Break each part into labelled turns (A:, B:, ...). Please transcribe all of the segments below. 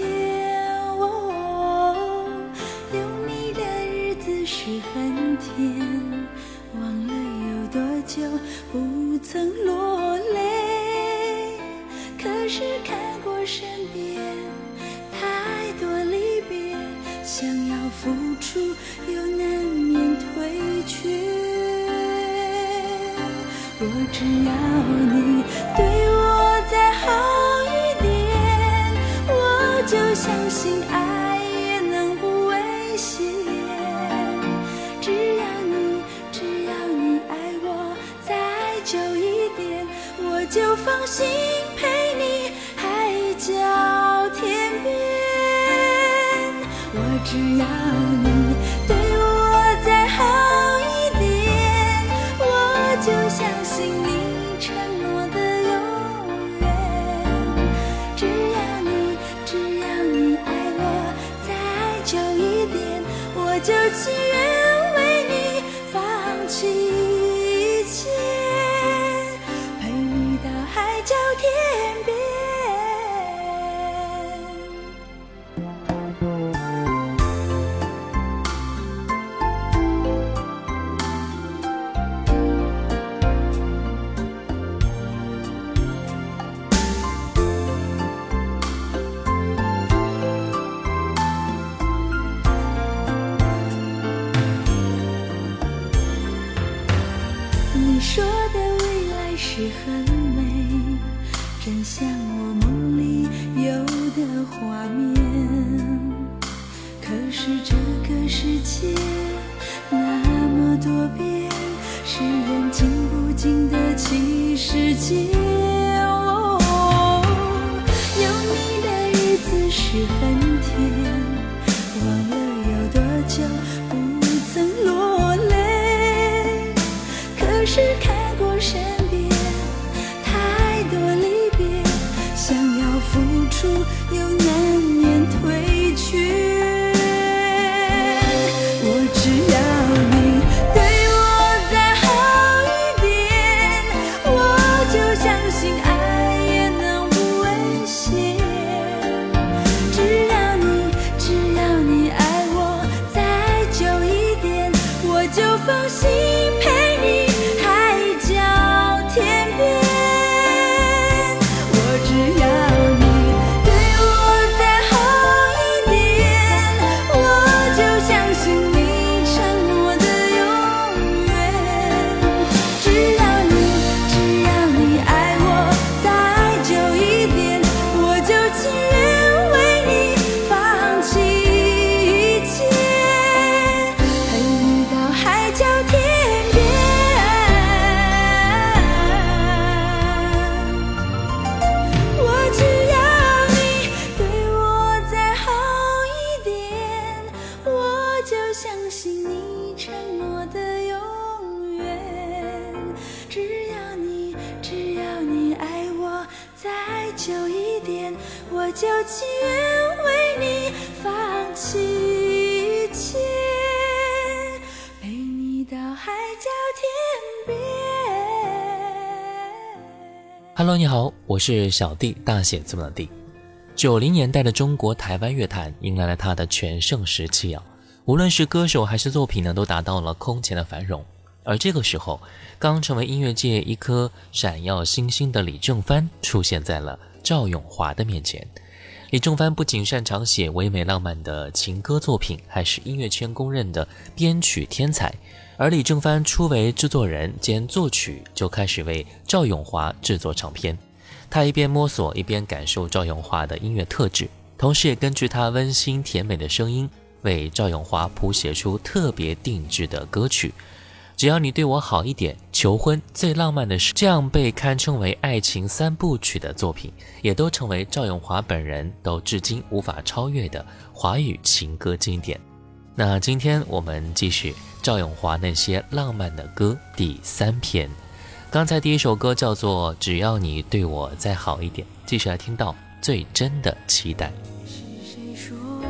A: 间有你的日子是很甜忘了有多久不曾落泪。可是看过身边太多离别想要付出又难免退却。我只要你对我再好相信爱也能不危险只要你只要你爱我再久一点我就放心陪你海角天边。我只要你
B: Hello，你好，我是小弟大写字母的弟。九零年代的中国台湾乐坛迎来了它的全盛时期啊，无论是歌手还是作品呢，都达到了空前的繁荣。而这个时候，刚成为音乐界一颗闪耀星星的李正帆出现在了赵永华的面前。李正帆不仅擅长写唯美浪漫的情歌作品，还是音乐圈公认的编曲天才。而李正帆初为制作人兼作曲，就开始为赵咏华制作唱片。他一边摸索，一边感受赵咏华的音乐特质，同时也根据她温馨甜美的声音，为赵咏华谱写出特别定制的歌曲。只要你对我好一点，求婚最浪漫的事，这样被堪称为爱情三部曲的作品，也都成为赵咏华本人都至今无法超越的华语情歌经典。那今天我们继续赵咏华那些浪漫的歌第三篇。刚才第一首歌叫做《只要你对我再好一点》，继续来听到最真的期待。
A: 把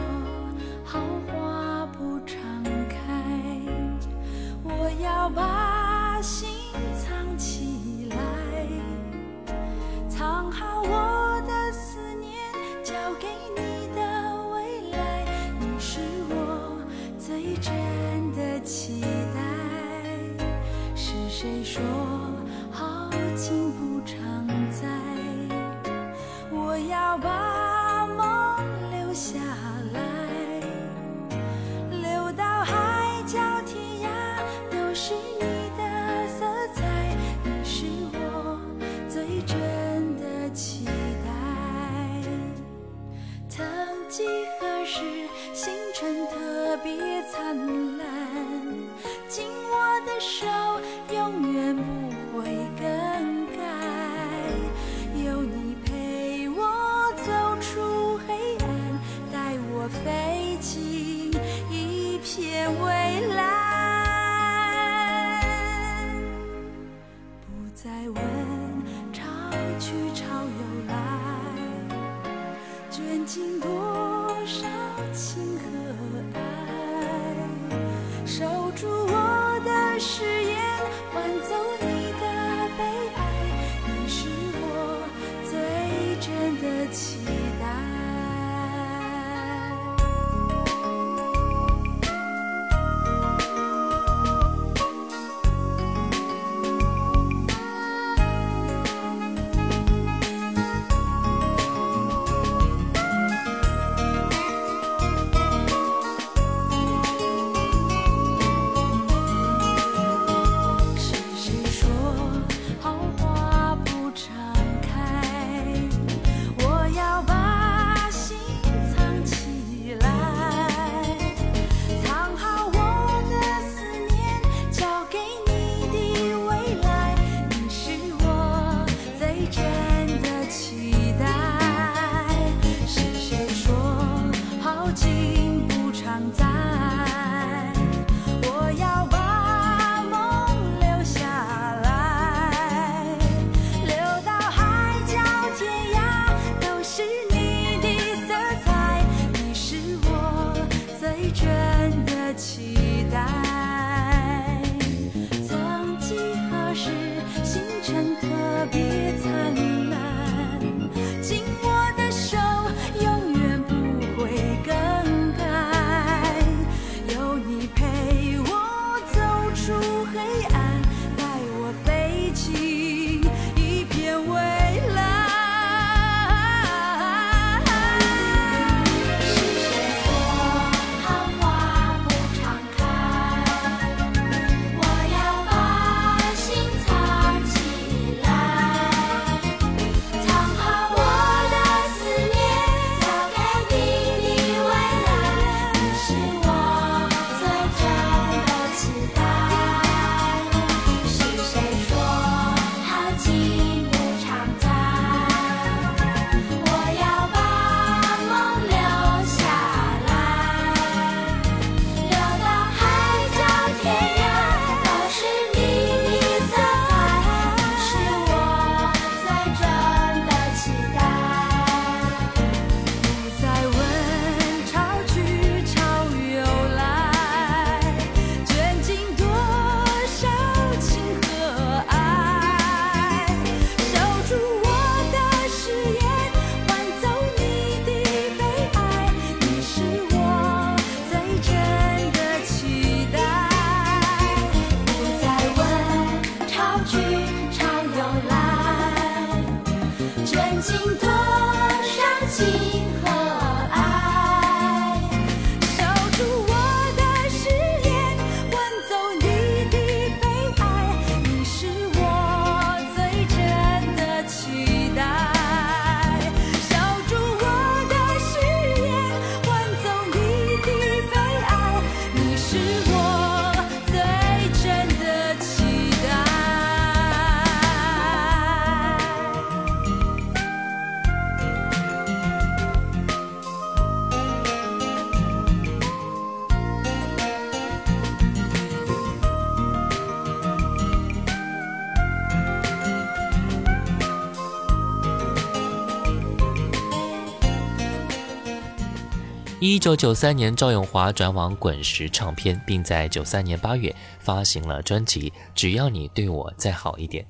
A: 一九九三年，赵咏华转往滚石唱片，并在九三年八月发行了专辑《只要你对我再好一点》。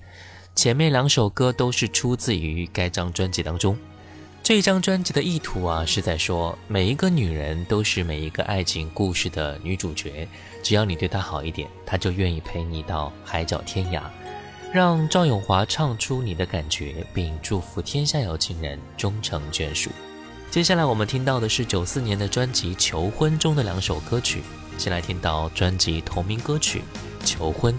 A: 前面两首歌都是出自于该张专辑当中。这张专辑的意图啊，是在说每一个女人都是每一个爱情故事的女主角，只要你对她好一点，她就愿意陪你到海角天涯。让赵咏华唱出你的感觉，并祝福天下有情人终成眷属。接下来我们听到的是九四年的专辑《求婚》中的两首歌曲，先来听到专辑同名歌曲《求婚》。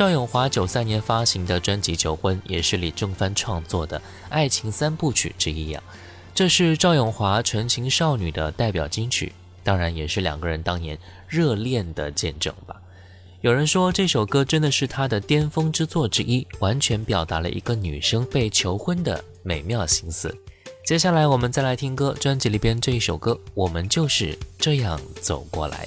A: 赵咏华九三年发行的专辑《求婚》也是李正帆创作的爱情三部曲之一呀。这是赵咏华纯情少女的代表金曲，当然也是两个人当年热恋的见证吧。有人说这首歌真的是他的巅峰之作之一，完全表达了一个女生被求婚的美妙心思。接下来我们再来听歌，专辑里边这一首歌，我们就是这样走过来。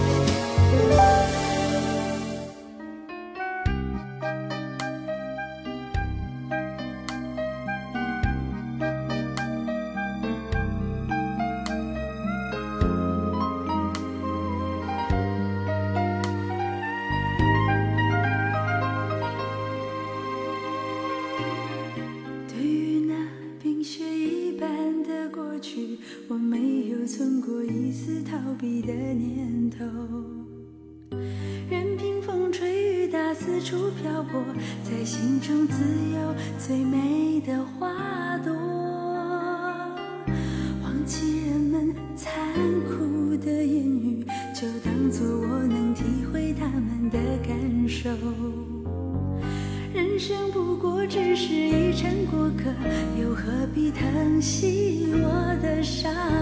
A: 心我的伤。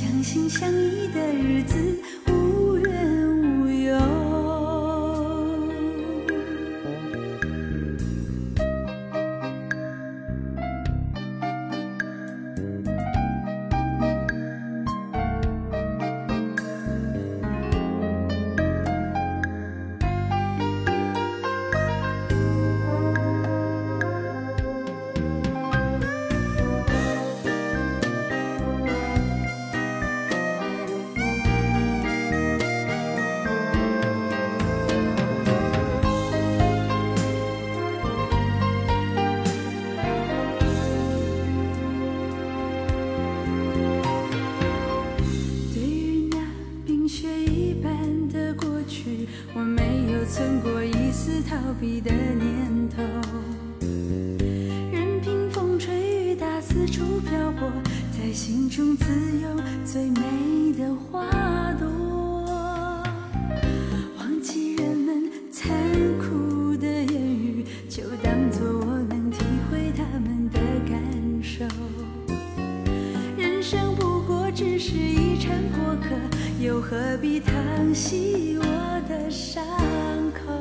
A: 相信相依的日子只是一场过客，又何必疼惜我的伤口？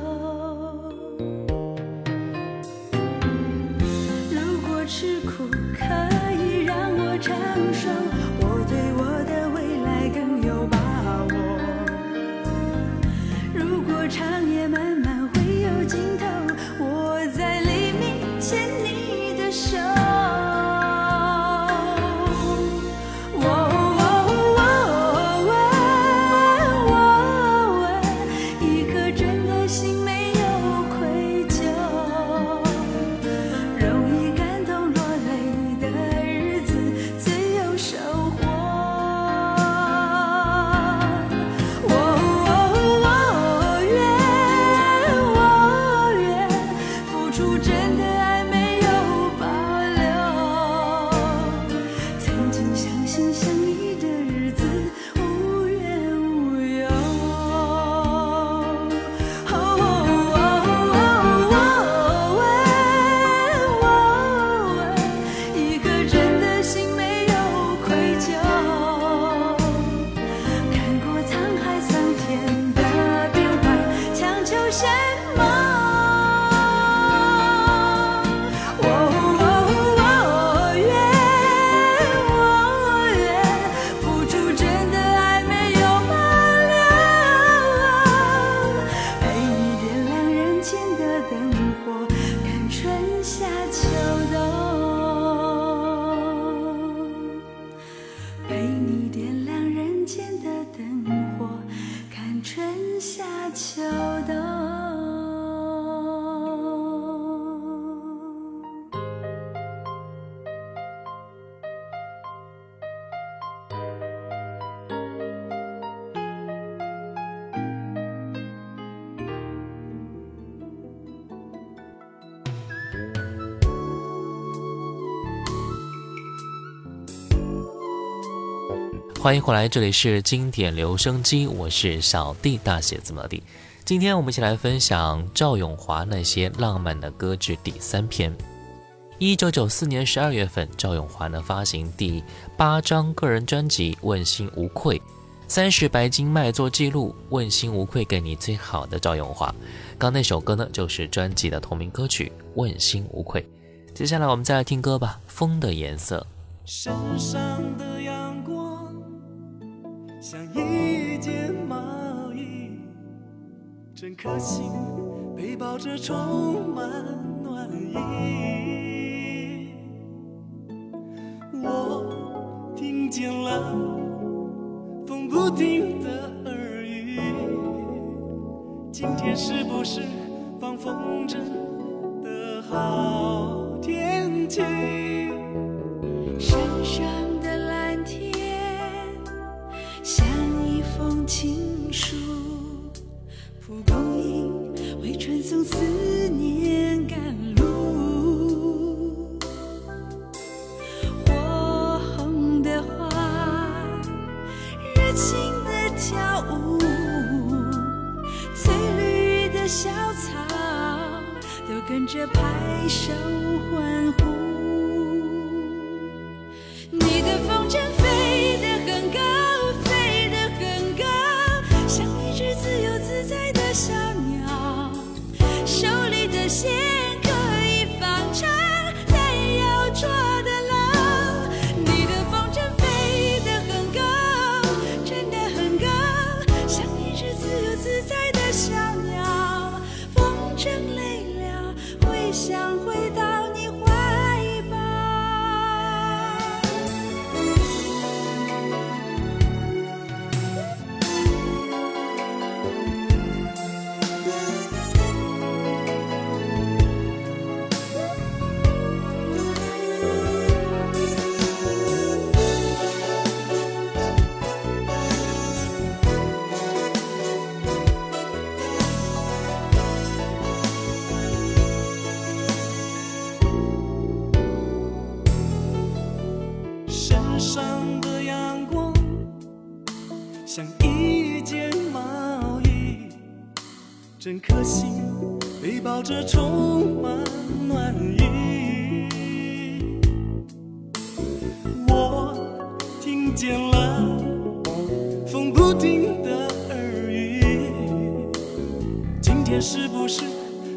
B: 欢迎回来，这里是经典留声机，我是小弟，大写字母弟。今天我们一起来分享赵咏华那些浪漫的歌之第三篇。一九九四年十二月份，赵咏华呢发行第八张个人专辑《问心无愧》，三十白金卖座记录，《问心无愧》给你最好的赵咏华。刚那首歌呢，就是专辑的同名歌曲《问心无愧》。接下来我们再来听歌吧，《风的颜色》。
C: 身上的像一件毛衣，整颗心被包着充满暖意。我听见了风不停的耳语，今天是不是放风筝的好天气？
A: 山上封情书，蒲公英为传送思念赶路。火红的花，热情的跳舞，翠绿的小草都跟着拍手欢呼。像一
C: 件毛衣，真可惜背包着充满暖意。我听见了风不停的耳语，今天是不是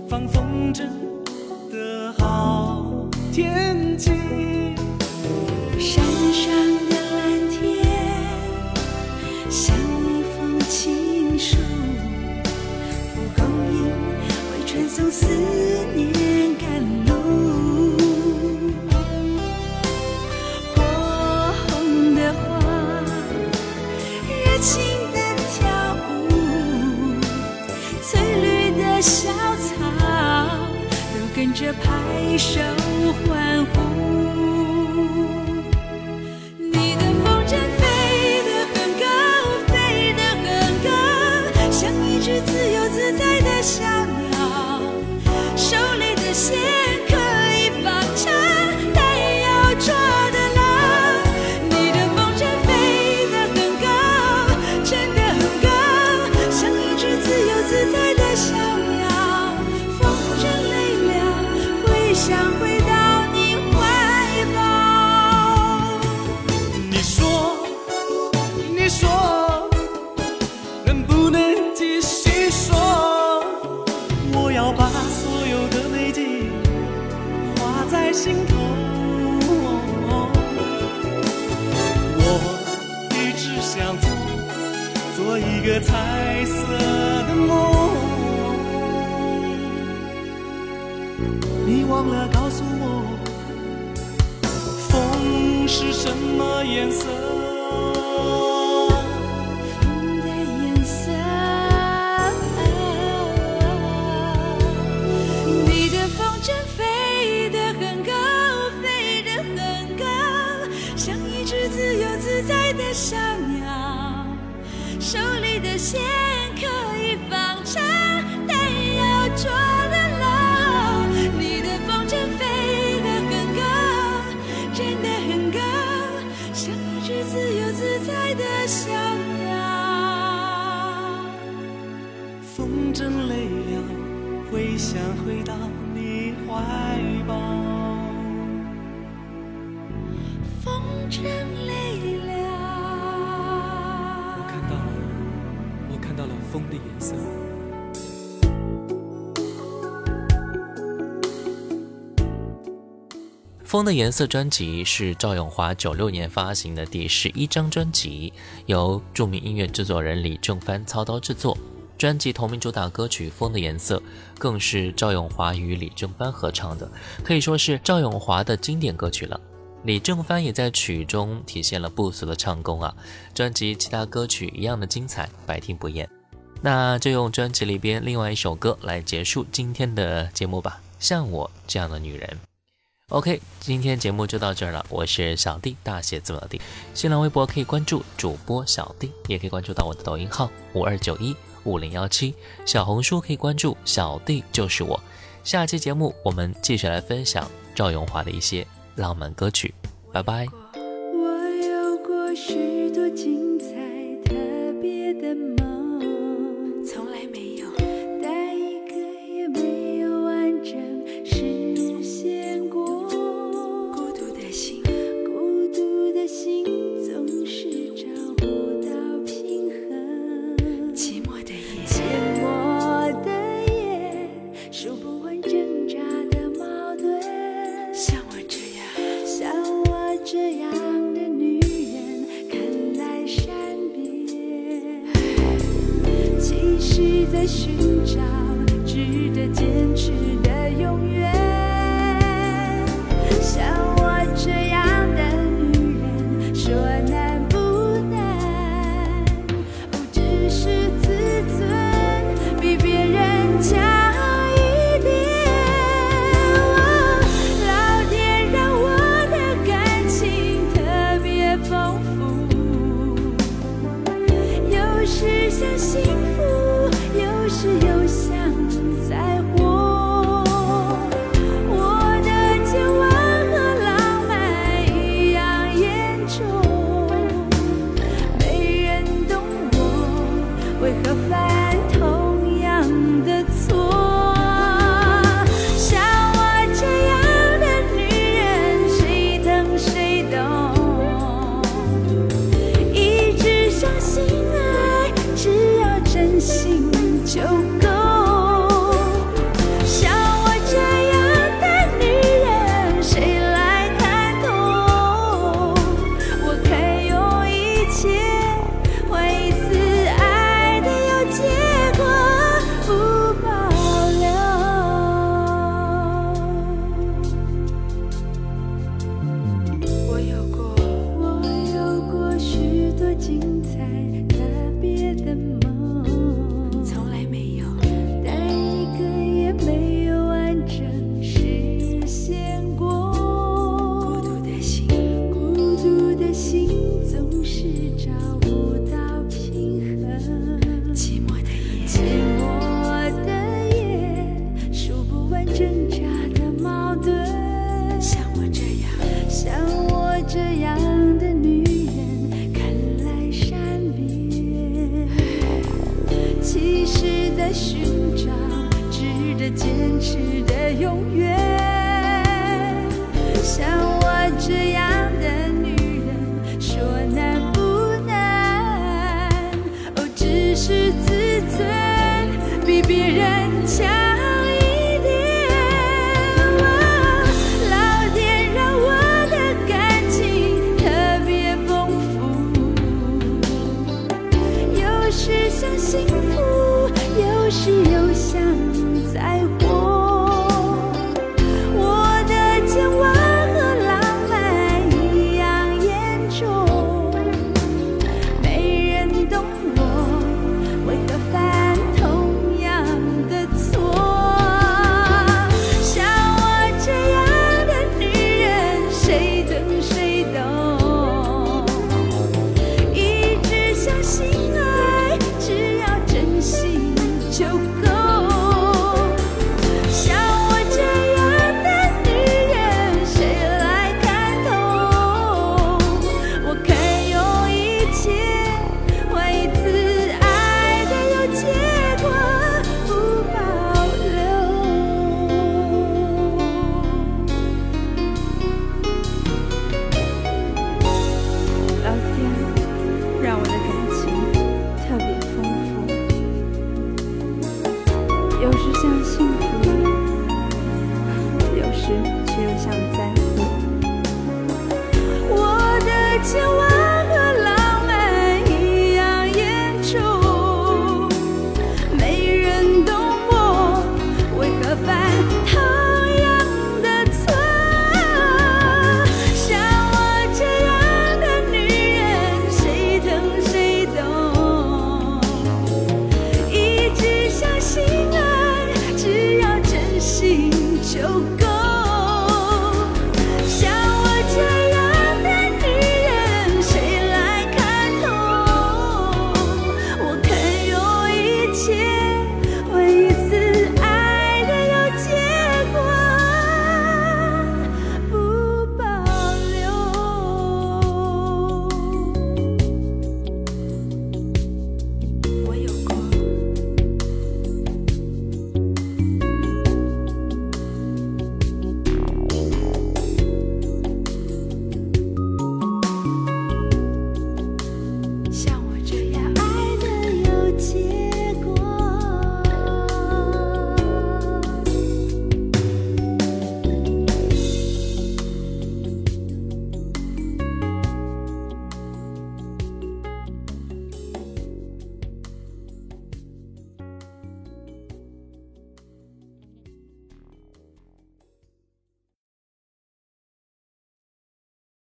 C: 放风筝的好天
A: 思念赶路。火红的花，热情的跳舞，翠绿的小草都跟着拍手欢呼。里
C: 颜色？
A: 风的颜色，你的风筝飞得很高，飞得很高，像一只自由自在的小鸟。手里的线可以放长，但要抓风的
C: 颜色》
B: 专辑是赵咏华九六年发行的第十一张专辑，由著名音乐制作人李正帆操刀制作。专辑同名主打歌曲《风的颜色》更是赵咏华与李正帆合唱的，可以说是赵咏华的经典歌曲了。李正帆也在曲中体现了不俗的唱功啊！专辑其他歌曲一样的精彩，百听不厌。那就用专辑里边另外一首歌来结束今天的节目吧，《像我这样的女人》。OK，今天节目就到这儿了。我是小弟，大写字母的弟。新浪微博可以关注主播小弟，也可以关注到我的抖音号五二九一五零幺七。小红书可以关注小弟就是我。下期节目我们继续来分享赵咏华的一些浪漫歌曲。拜拜。